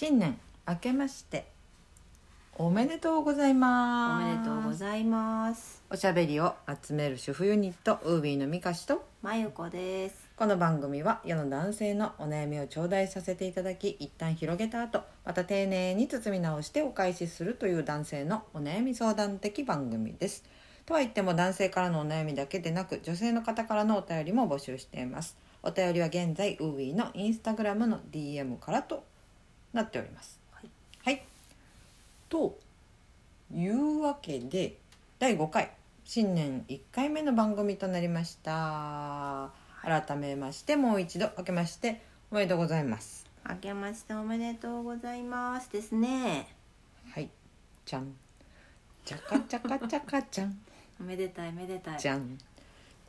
新年明けましておめでとうございおます。めでとうございます。おしゃべりを集める主婦ユニットウービーのみかしとまゆこです。この番組は世の男性のお悩みを頂戴させていただき一旦広げた後また丁寧に包み直してお返しするという男性のお悩み相談的番組です。とは言っても男性からのお悩みだけでなく女性の方からのお便りも募集しています。お便りは現在ウービーのインスタグラムの DM からとなっております。はい、はい、というわけで第5回新年1回目の番組となりました。改めましてもう一度明けましておめでとうございます。明けましておめでとうございますですね。はい。じゃん。チャカチャカチャカちゃん。お めでたいめでたい。じゃん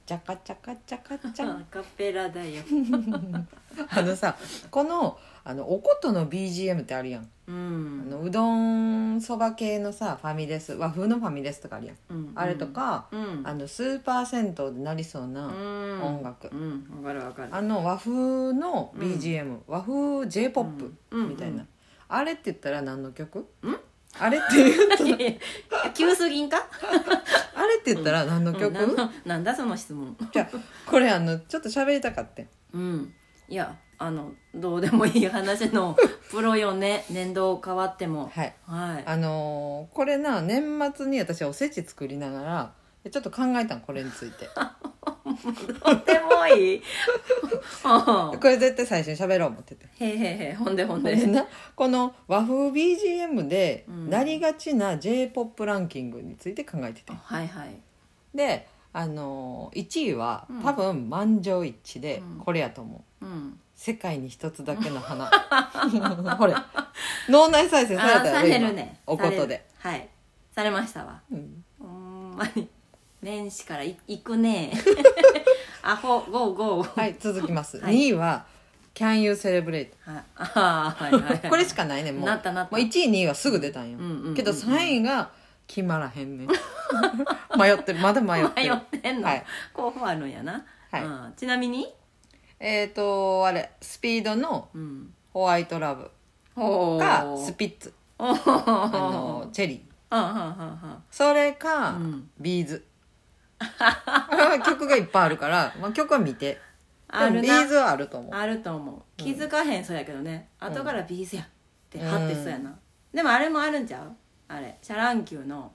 チャカチャカチャカちゃんアカペラだよ。あのさこのあのおことの BGM ってあるやん、うあんのうどんそば系のさファミレス和風のファミレスとかあるやん、うん。あれとか、うん。あのスーパー銭湯でなりそうな、うん。音楽。うん。わかるわかる。あの和風の BGM、和風 j p o p うん。みたいな、うんあれって言ったら何の曲？あれって言うと いやいや急すぎんか？あれって言ったら何の曲、うん。ななんだその質問？じゃあこれあのちょっと喋りたかってうん。いやあのどうでもいい話の プロよね年度変わっても。はい。はい。あのーこれな年末に私はおせち作りながらちょっと考えたんこれについてとてもいい。これ絶対最初に喋ろう思ってて。へへへほんでほんで。でなこの和風 BGM でうん。なりがちな j p o p ランキングについて考えてて。はいはい。であのー1位はうん。多分満場一致でうん。これやと思う。うん「世界に一つだけの花」ほれ。脳内再生されたあーさやろ今れるね。おことで、はい。されましたわ。うん。ほんまに年始からい行くね。アホゴーゴー。はい続きます、はい。2位は「Can You Celebrate? はい。あーはいはいはい」これしかないねもう。なったなった。もう1位2位はすぐ出たんよ、うんうんうんうん。けど3位が決まらへんね。ん 迷ってる。まだ迷って迷るってんの、はい。候補あるんやな、はい。うん。ちなみに？えっ、とあれスピードのうん「ホワイトラブ」おー。かスピッツ。おー。あのチェリー。はんはんはんはん。それか、うん。 B'z 曲がいっぱいあるから、まあ、曲は見て。ある B'zはあると思う。あると思う。気づかへんそうやけどね、ん後から B'zやってはってそうやな、でもあれもあるんちゃう？あれシャ乱Qの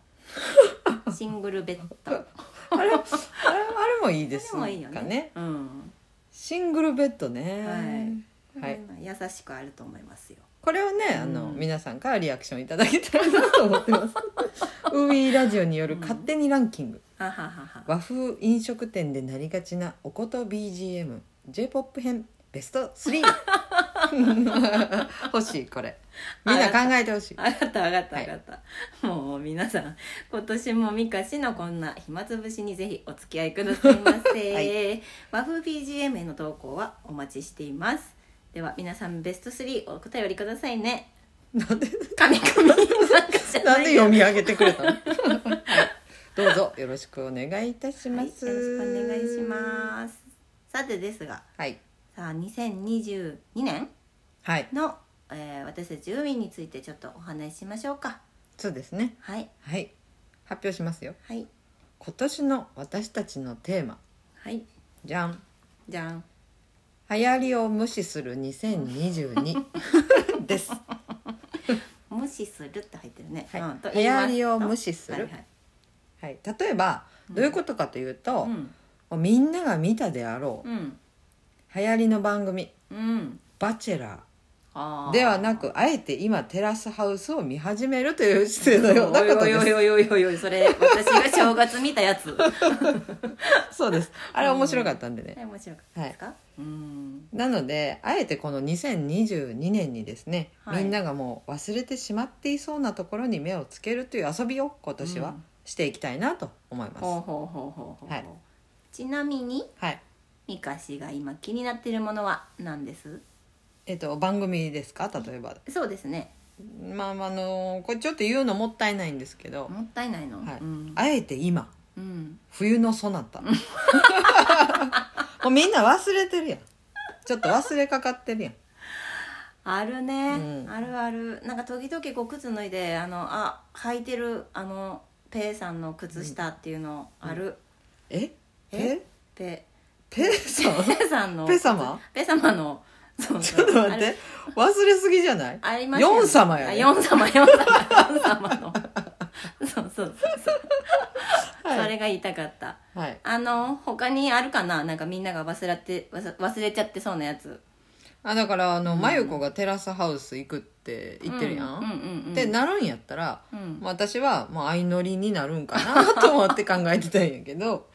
シングルベッド。あれあれあれもいいですいいよね。ねうん。シングルベッドね。はい。優しくあると思いますよこれをねあの、うん皆さんからリアクションいただけたらなと思ってます。ウービーラジオによる勝手にランキング、はははは。和風飲食店でなりがちなおこと BGM j p o p 編ベスト3 欲しいこれ。みんな考えてほしい。分かった。分かったはい。分かった、もう皆さん今年もみかしのこんな暇つぶしにぜひお付き合いくださいませ、はい。和風 BGM への投稿はお待ちしていますでは皆さんベスト3お便りくださいね。なんで？神々。なんかじゃななんいで読み上げてくれたの、は いどうぞよろしくお願いいたしはい、よろしくお願いします。さてですがはい。さあ2022年はい。の、えー私たち海についてちょっとお話ししましょうか。そうですね。はい。はい。発表しますよ。はい。今年の私たちのテーマ。はい。じゃん。じゃん流行りを無視する2022 です。無視するって入ってるね、はい。う流行りを無視する。はいはい。はい、例えばどういうことかというと、うん。みんなが見たであろううん。流行りの番組。うん「バチェラー」あーではなくあえて今テラスハウスを見始めるという姿勢のようなことおいおいです おいおいおいおいそれ私が正月見たやつ。そうです。あれ面白かったんでね、面白かったですか、うん。なのであえてこの2022年にですね、はい。みんながもう忘れてしまっていそうなところに目をつけるという遊びを今年はうん。していきたいなと思います、ちなみにはい。ミカシが今気になっているものは何です？えっと番組ですか？例えば。そうですね。まああのこれちょっと言うのもったいないんですけど、もったいないの、はい。うん。あえて今。うん、冬のそなたもうみんな忘れてるやん。ちょっと忘れかかってるやん。あるね、うん。あるある。なんか時々こう靴脱いであのあ履いてるあのペイさんの靴下っていうのある、え？え？ペ？ペ。ペさん？ペイさんのペ様ペ様のと待って。忘れすぎじゃない？ありましたヨン様やね。あヨン様ヨン様ヨン様の。そうそうそうそう、はい。それが言いたかった。はい。あの他にあるかな？なんかみんなが忘れて忘忘れちゃってそうなやつ。あだからあの真由子がテラスハウス行くって言ってるやん、うんうんうんうん。ってなるんやったら、うん。まあ私はもう相乗りになるんかなと思って考えてたんやけど。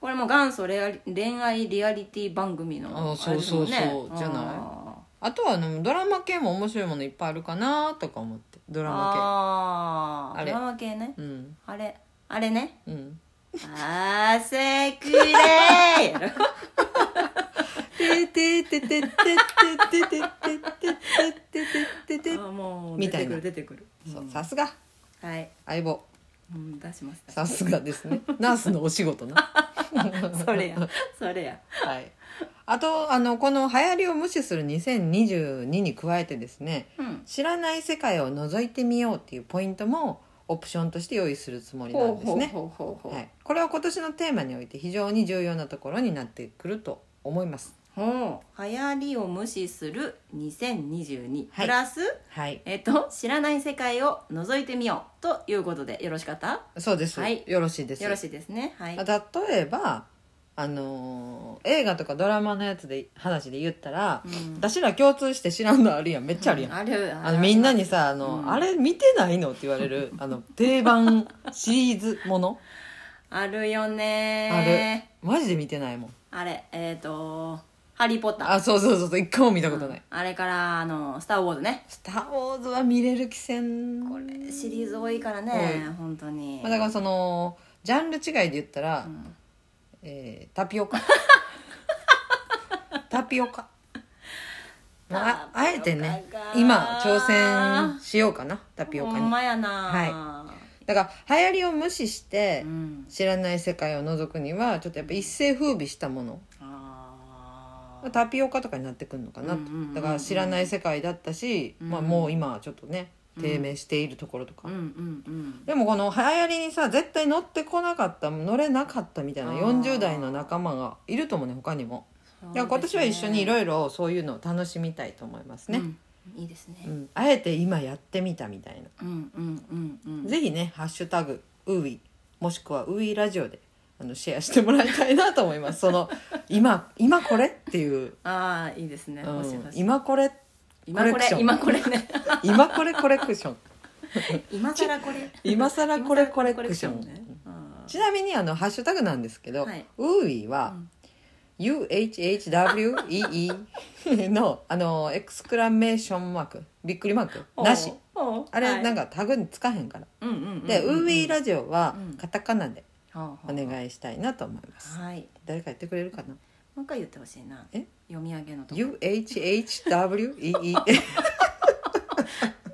これも元祖レアリ恋愛リアリティ番組のあそうそうそう。じゃない？ああとはあのドラマ系も面白いものいっぱいあるかなとか思って。ドーラマあれあードラマ系ね。系うん。あれ。あれね。うん。あせくれー。やろてててててててててててててあもう出てくる出てくるそうさすがうんはい、相棒うん、出しましたさすがですねナースのお仕事なそれやそれやはいあとあのこの流行りを無視する2022に加えてですねうん。知らない世界を覗いてみようっていうポイントもオプションとして用意するつもりなんですね。はい、これは今年のテーマにおいて非常に重要なところになってくると思います。ほう。流行りを無視する2022、はい。プラスはい。えっと知らない世界を覗いてみようということでよろしかった？そうです、はい。よろしいです。よろしいですね。はい。例えばあのー映画とかドラマのやつで話で言ったら、うん。私ら共通して知らんのあるやん。めっちゃあるやん、あるあのみんなにさあの、うん。あれ見てないの?」って言われるあの定番シリーズもの？あるよね。ある。マジで見てないもん。あれえっ、と「ハリー・ポッター」あそうそうそうそう一回も見たことない。うん。あれからあの「スター・ウォーズね」スター・ウォーズ」は見れる気せん。これシリーズ多いからね本当に。まあ、だからそのジャンル違いで言ったら、うんえータピオカ。タピオカ。まあ、ああえてね今挑戦しようかなタピオカほんにまやな。はだから流行りを無視してうん。知らない世界を覗くにはちょっとやっぱ一世風靡したもの。タピオカとかになってくるのかなと。だから知らない世界だったし、まあ、もう今はちょっとね低迷しているところとか、うんうんうん。でもこの流行りにさ絶対乗ってこなかった乗れなかったみたいなあー。40代の仲間がいると思うね他にも。いや今年は一緒にいろいろそういうのを楽しみたいと思いますね、うん。いいですね。うん。あえて今やってみたみたいな、うんうんうんうん。ぜひね「ハッシュタグウーイ」もしくはウーイラジオであのシェアしてもらいたいなと思います。その今今これっていう、ああいいですね。うん。今これ今これ今これね。今 これコレクション。今更これ。今更これコレクション。ね。うん。ちなみにあのハッシュタグなんですけど、はい。ウーイは、UHHWEE のあのエクスクラメーションマーク。びっくりマーク。なし。あれなんかかタグにつかへんから、うんうんうんで、うん。ウーイラジオはうん。カタカナでお願いしたいなと思います、はい。誰か言ってくれるかな？もう一回言ってほしいな。え？読み上げのとこ。UHHWEE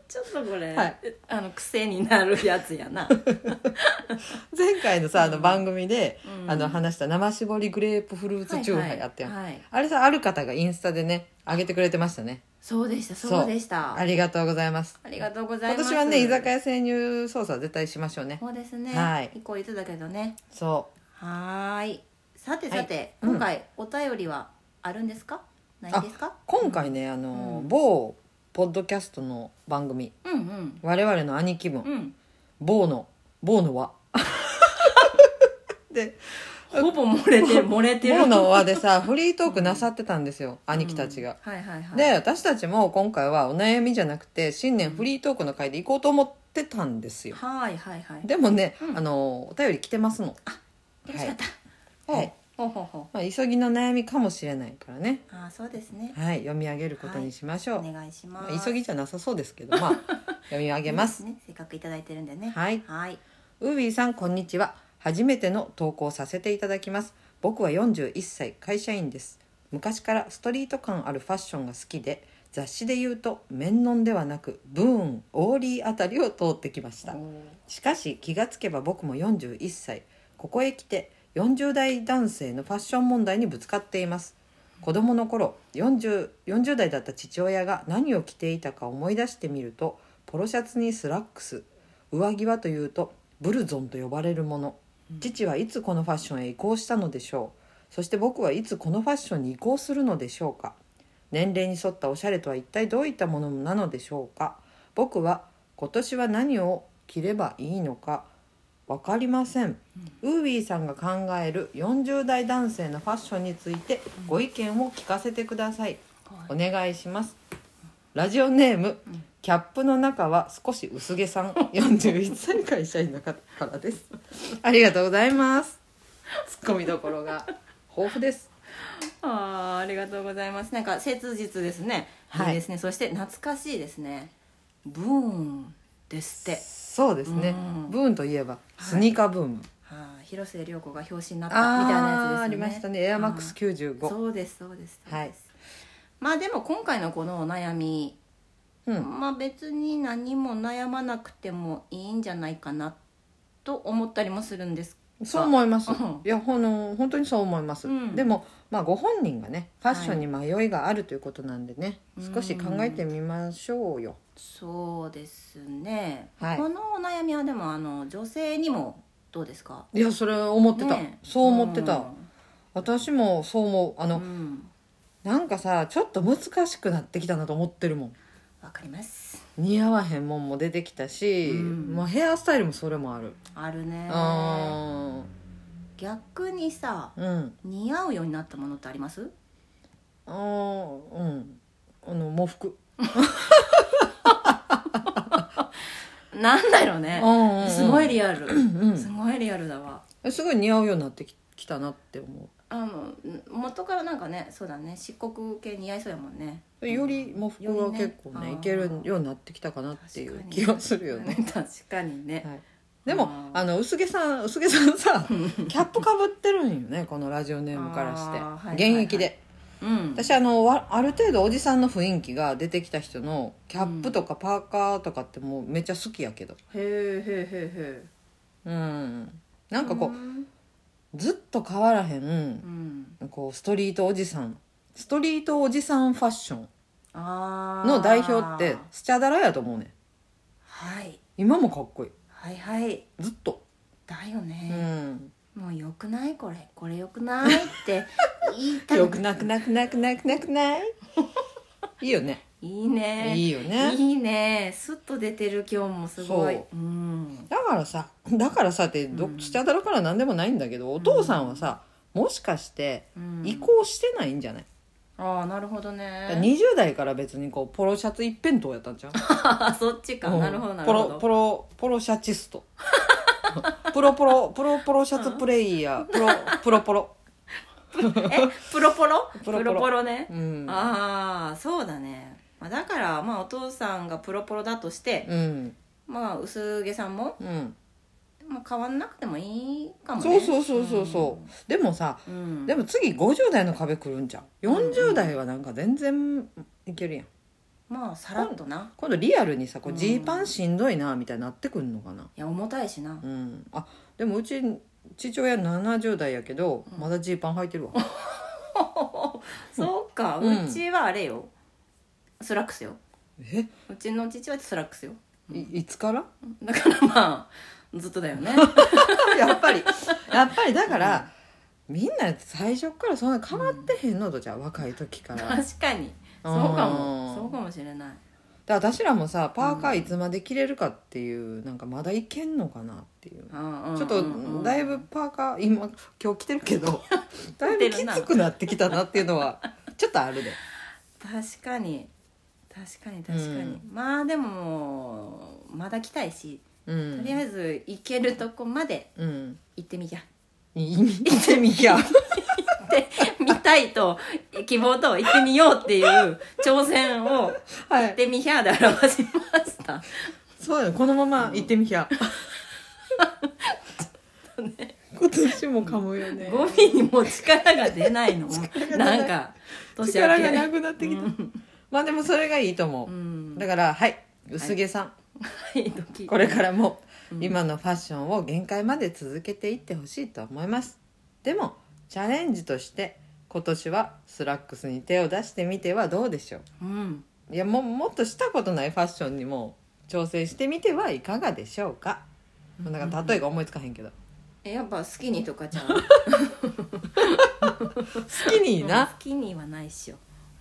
ちょっとこれ、はい。あの癖になるやつやな。前回のさあの番組で、うん。あの話した生搾りグレープフルーツチューハイあったやん、はいはい。あれさある方がインスタでね上げてくれてましたね。そうでしたそう。でした。ありがとうございます。ありがとうございます。今年はね居酒屋潜入捜査絶対しましょうね。そうですね、はい。一個言ってたけどね。そはーいさてさて、うん。今回お便りはあるんですか？ないですか？う今回ねあの、うん某ポッドキャストの番組。うんうん。我々の兄貴分、うん。某の某の輪 でほぼ漏れてる 漏れてる。某の輪でさ フリートークなさってたんですよ、兄貴たちが、はいはいはい。で私たちも今回はお悩みじゃなくて新年フリートークの回で行こうと思ってたんですよ。はいはいはい。でもね、うん。あのお便り来てますの。よろしかった、はい、ほうほうほまあ、急ぎの悩みかもしれないからね。うああそうですね。はい。読み上げることにしましょう、お願いしままあす急ぎじゃなさそうですけどまあ 読み上げます。ね。せっかくいただいてるんでね。はい。はい。ウービーさんこんにちは。初めての投稿させていただきます。僕は41歳会社員です。昔からストリート感あるファッションが好きで雑誌で言うとメンノンではなくブーンオーリーあたりを通ってきました。しかし気がつけば僕も41歳。ここへ来て40代男性のファッション問題にぶつかっています。子供の頃 40, 40代だった父親が何を着ていたか思い出してみるとポロシャツにスラックス上着はというとブルゾンと呼ばれるもの。父はいつこのファッションへ移行したのでしょう。そして僕はいつこのファッションに移行するのでしょうか。年齢に沿ったおしゃれとは一体どういったものなのでしょうか。僕は今年は何を着ればいいのか。分かりません、ウービーさんが考える40代男性のファッションについてご意見を聞かせてください、お願いします。ラジオネーム、キャップの中は少し薄毛さん。41歳会社員の方からです。ありがとうございます。ツッコミどころが豊富です。あーありがとうございます。なんか切実ですね、はいい、いですね。そして懐かしいですね。ブーンですってそうですね、うん。ブーンといえばスニーカーブーム、はあ、広末涼子が表紙になったみたいなやつですよね。ありましたね。エアマックス95そうですそうですそうです、はい。まあでも今回のこのお悩み、うん。まあ別に何も悩まなくてもいいんじゃないかなと思ったりもするんですがそう思います、うん。いやほの本当にそう思います、うん。でもまあご本人がねファッションに迷いがあるということなんでね、はい少し考えてみましょうよ、そうですね、はい。このお悩みはでもあの女性にもどうですか？いやそれ思ってた、ね。そう思ってた、私もそう思う。あの、うんうん。なんかさちょっと難しくなってきたなと思ってるもんわかります。似合わへんもんも出てきたし、うん。まあ、ヘアスタイルもそれもある。あるね。あ逆にさーうん。似合うようになったものってあります？あーうん。あの喪服。なんだろうね。すごいリアル。うんすごいリアルだわ。すごい似合うようになってききたなって思あの元からなんかねそうだね漆黒系似合いそうやもんね。うより喪服は結構ねいけるようになってきたかなっていう気がするよね、確かにね。はい、でもあの薄毛さん薄毛さんさ キャップかぶってるんよねこのラジオネームからして、あーはいはいはい。現役で。うん。私あのわある程度おじさんの雰囲気が出てきた人のキャップとかパーカーとかってもうめっちゃ好きやけど。へえへえへえへうん。なんかこう、うんずっと変わらへんうん。こうストリートおじさん。ストリートおじさんファッション。の代表ってスチャダラやと思うねん。はい。今もかっこいい。はいはい。ずっと。だようね、ん。もうよくないこれ。これよくないって言いたよ くなくなくなくなくなくない？いいよねいいね。いいよね。いいね。スッと出てる今日もすごい。そう。うん。だからさだからさってど、うん。スチャダラから何でもないんだけどお父さんはさ、もしかしてうん。移行してないんじゃない、ああなるほどだからね20代から別にこうポロシャツ一辺倒やったんじゃんあ そっちか、なるほどなるほど。ポロポロポロシャチスト。プロポロプロポロシャツプレイヤー。プロプロポロ。え？プロポロ？プロポロ。プロポロね、うん。ああそうだね、まあ、だからまあお父さんがプロポロだとして、うん。まあ薄毛さんも、うん。まあ、変わんなくてもいいかもね。そうそうそうそうそう、でもさうん、でも次50代の壁来るんじゃん。40代はなんか全然いけるやん。まあさらっとな。今度リアルにさこううん。ジーパンしんどいなみたいになってくんのかな。いや重たいしな。うん。あでもうち父親70代やけどまだジーパン履いてるわ。そうか、ううんちはあれよスラックスよ。え？うちの父はスラックスよ。いいつから？だからまあずっとだよね。やっぱり。やっぱりだから、みんな最初からそんな変わってへんのとじゃう？若い時から。だか確かにそうかも。うんそうかもしれない。ら私らもさパーカーいつまで着れるかっていうなんかまだいけんのかなっていう。ちちょっとだいぶパーカー今今日着てるけど だいぶきつくなってきたなっていうのはちょっとあるで。確かに確かに確かに、うん。まあでもまだ来たいし、うん。とりあえず行けるとこまでうん。行ってみじゃ。い見てみや。で見たいと希望と行ってみようっていう挑戦をはい。行ってみひゃーで表しました。そうよこのまま行ってみや 今年も噛むよね。語尾にも力が出ないの。が出ない。なんか年明け。力がなくなってきたまあでもそれがいいと思う、うん。だからはい薄毛さん、はい。ド キこれからも今のファッションを限界まで続けていってほしいと思います。でもチャレンジとして今年はスラックスに手を出してみてはどうでしょう。ん。ういやももっとしたことないファッションにも挑戦してみてはいかがでしょうか。なんか例えが思いつかへんけど。えやっぱスキニーとかじゃんスキニーな。スキニーはないっしょ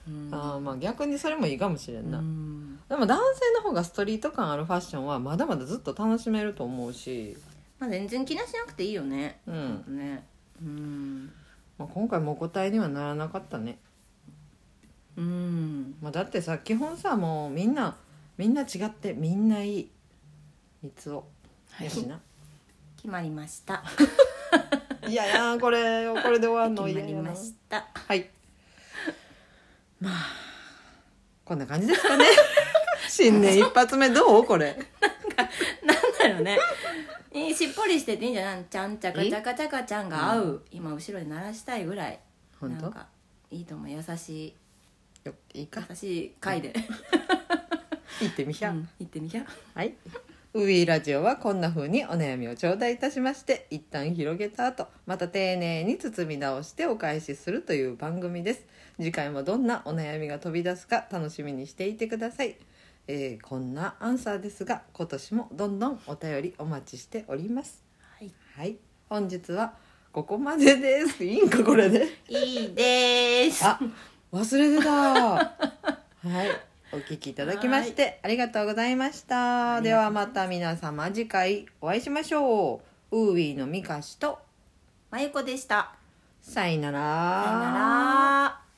うん。あーまあ逆にそれもいいかもしれんな、うん。でも男性の方がストリート感あるファッションはまだまだずっと楽しめると思うし、まあ全然気にしなくていいよね。うん。ね。うん。まあ、今回もお答えにはならなかったね、うん。まあ、だってさ基本さもうみんなみんな違ってみんないい。三つを。やしな、決まりました。い、やいやこれこれで終わるの 決まりました。はいまあ。こんな感じですかね。新年一発目どう？これ。なんだろうね。いいしっぽりしてていいんじゃない？ちゃんちゃかちゃかちゃかちゃんが合う、今後ろに鳴らしたいぐらい。本当？なんかいいと思う。優しよいいか？い優しい回で、行ってみひゃ、うん、行ってみきゃ。はい。ウィーラジオはこんな風にお悩みを頂戴いたしまして一旦広げた後また丁寧に包み直してお返しするという番組です。次回もどんなお悩みが飛び出すか楽しみにしていてください、えーこんなアンサーですが今年もどんどんお便りお待ちしております。はい。はい。本日はここまでです。いいんかこれで。いいです。あ忘れてた。はいお聞きいただきましてありがとうございました。ではまた皆様次回お会いしましょう。ウーウィーのみかしとまゆこでした。さよなら。さよなら